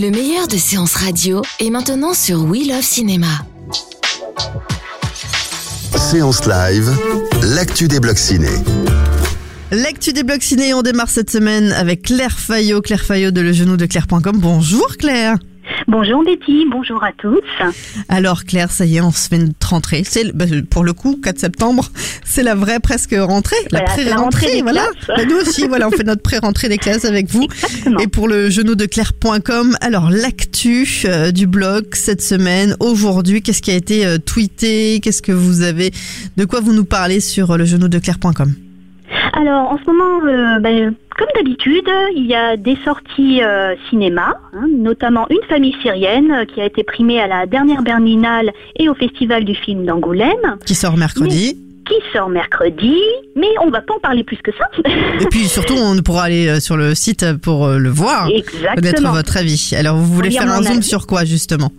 Le meilleur de séances radio est maintenant sur We Love Cinéma. Séance live, l'actu des blocs ciné. L'actu des blocs ciné, on démarre cette semaine avec Claire Fayot, Claire Fayot de legenou-de-claire.com. Bonjour Claire. Bonjour Betty, bonjour à tous. Alors Claire, ça y est, on se fait une rentrée. C'est bah, pour le coup 4 septembre, c'est la vraie presque rentrée, la Voilà, c'est la pré-rentrée, voilà. Bah, nous aussi, voilà, on fait notre pré-rentrée des classes avec vous. Exactement. Et pour le genou de claire.com, alors l'actu euh, du blog cette semaine, aujourd'hui, qu'est-ce qui a été euh, tweeté, qu'est-ce que vous avez, de quoi vous nous parlez sur euh, le genou de claire.com Alors en ce moment, euh, ben, comme d'habitude, il y a des sorties euh, cinéma, hein, notamment Une famille syrienne euh, qui a été primée à la dernière Berlinale et au Festival du film d'Angoulême, qui sort mercredi. Qui sort mercredi, mais on va pas en parler plus que ça. Et puis surtout, on pourra aller euh, sur le site pour euh, le voir. Connaître Exactement. votre avis. Alors, vous voulez faire un zoom avis. sur quoi, justement?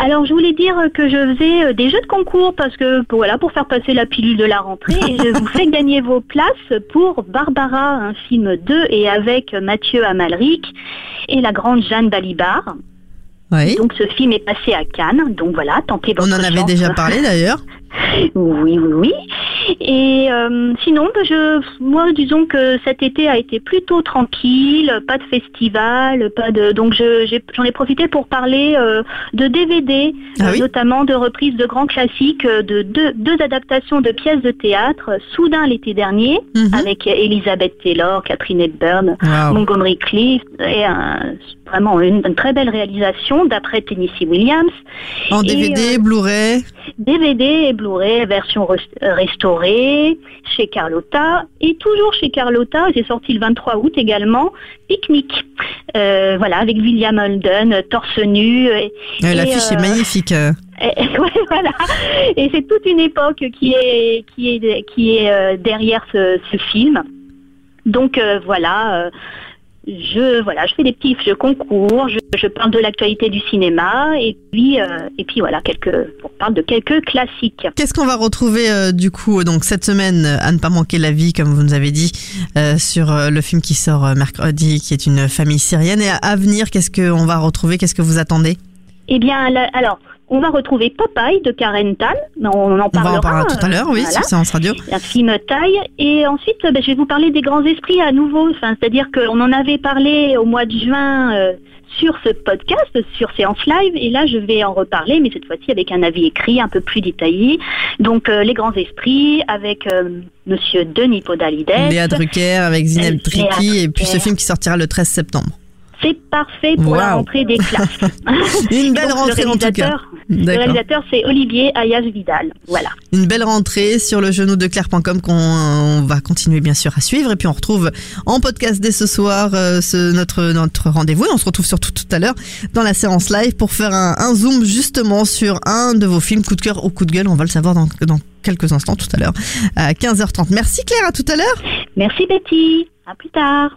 Alors je voulais dire que je faisais euh, des jeux de concours parce que pour- voilà pour faire passer la pilule de la rentrée et je vous fais gagner vos places pour Barbara, un film 2 et avec Mathieu Amalric et la grande Jeanne Balibar. Oui. Donc ce film est passé à Cannes, donc voilà, tentez On votre en avait chance. déjà parlé, d'ailleurs. Oui, oui, oui. Et euh, sinon, ben, je, moi, disons que cet été a été plutôt tranquille, pas de festival, pas de. Donc, je- j'en ai, profité pour parler euh, de DVD, Ah euh, oui notamment de reprises de grands classiques, de deux, deux adaptations de pièces de théâtre. Soudain l'été dernier, Mhm. avec Elizabeth Taylor, Catherine Hepburn, Waouh. Montgomery Clift, et un- vraiment une, une très belle réalisation d'après Tennessee Williams. En DVD, Blu-ray. DVD et Blu-ray, version res- chez Carlotta. Et toujours chez Carlotta, c'est sorti le 23 août également, Picnic. Euh, voilà, avec William Holden, torse nu. Et, Euh, et, L'affiche est euh, magnifique. euh. et- ouais, voilà. Et c'est toute une époque qui est, qui est, qui est euh, derrière ce, ce film. Donc euh, voilà. Euh, je voilà, je fais des petits jeux concours, je, je parle de l'actualité du cinéma et puis euh, et puis voilà quelques on parle de quelques classiques. Qu'est-ce qu'on va retrouver euh, du coup donc cette semaine euh, à ne pas manquer la vie comme vous nous avez dit euh, sur euh, le film qui sort euh, mercredi qui est une famille syrienne et à, à venir qu'est-ce qu'on va retrouver qu'est-ce que vous attendez? Eh bien alors on va retrouver Popeye de Karen Tal, on en On va parlera en parler tout à l'heure oui voilà. sur Séance Radio. un film taille. Et ensuite, ben, je vais vous parler des grands esprits à nouveau. Enfin, C'est-à-dire qu'on en avait parlé au mois de juin euh, sur ce podcast, sur Séance Live. Et là, je vais en reparler, mais cette fois-ci avec un avis écrit un peu plus détaillé. Donc, euh, les grands esprits avec euh, Monsieur Denis Podalides. Léa Drucker avec Zineb Triki et puis ce film qui sortira le 13 septembre. C'est parfait pour la rentrée des classes. Une belle donc, rentrée en tout cas. Le réalisateur, c'est Olivier Ayas Vidal. Voilà. Une belle rentrée sur le genou de Claire.com qu'on on va continuer bien sûr à suivre et puis on retrouve en podcast dès ce soir euh, ce, notre notre rendez-vous et on se retrouve surtout tout à l'heure dans la séance live pour faire un, un zoom justement sur un de vos films coup de cœur ou coup de gueule on va le savoir dans, dans quelques instants tout à l'heure à 15h30 merci Claire à tout à l'heure Merci Betty. À plus tard.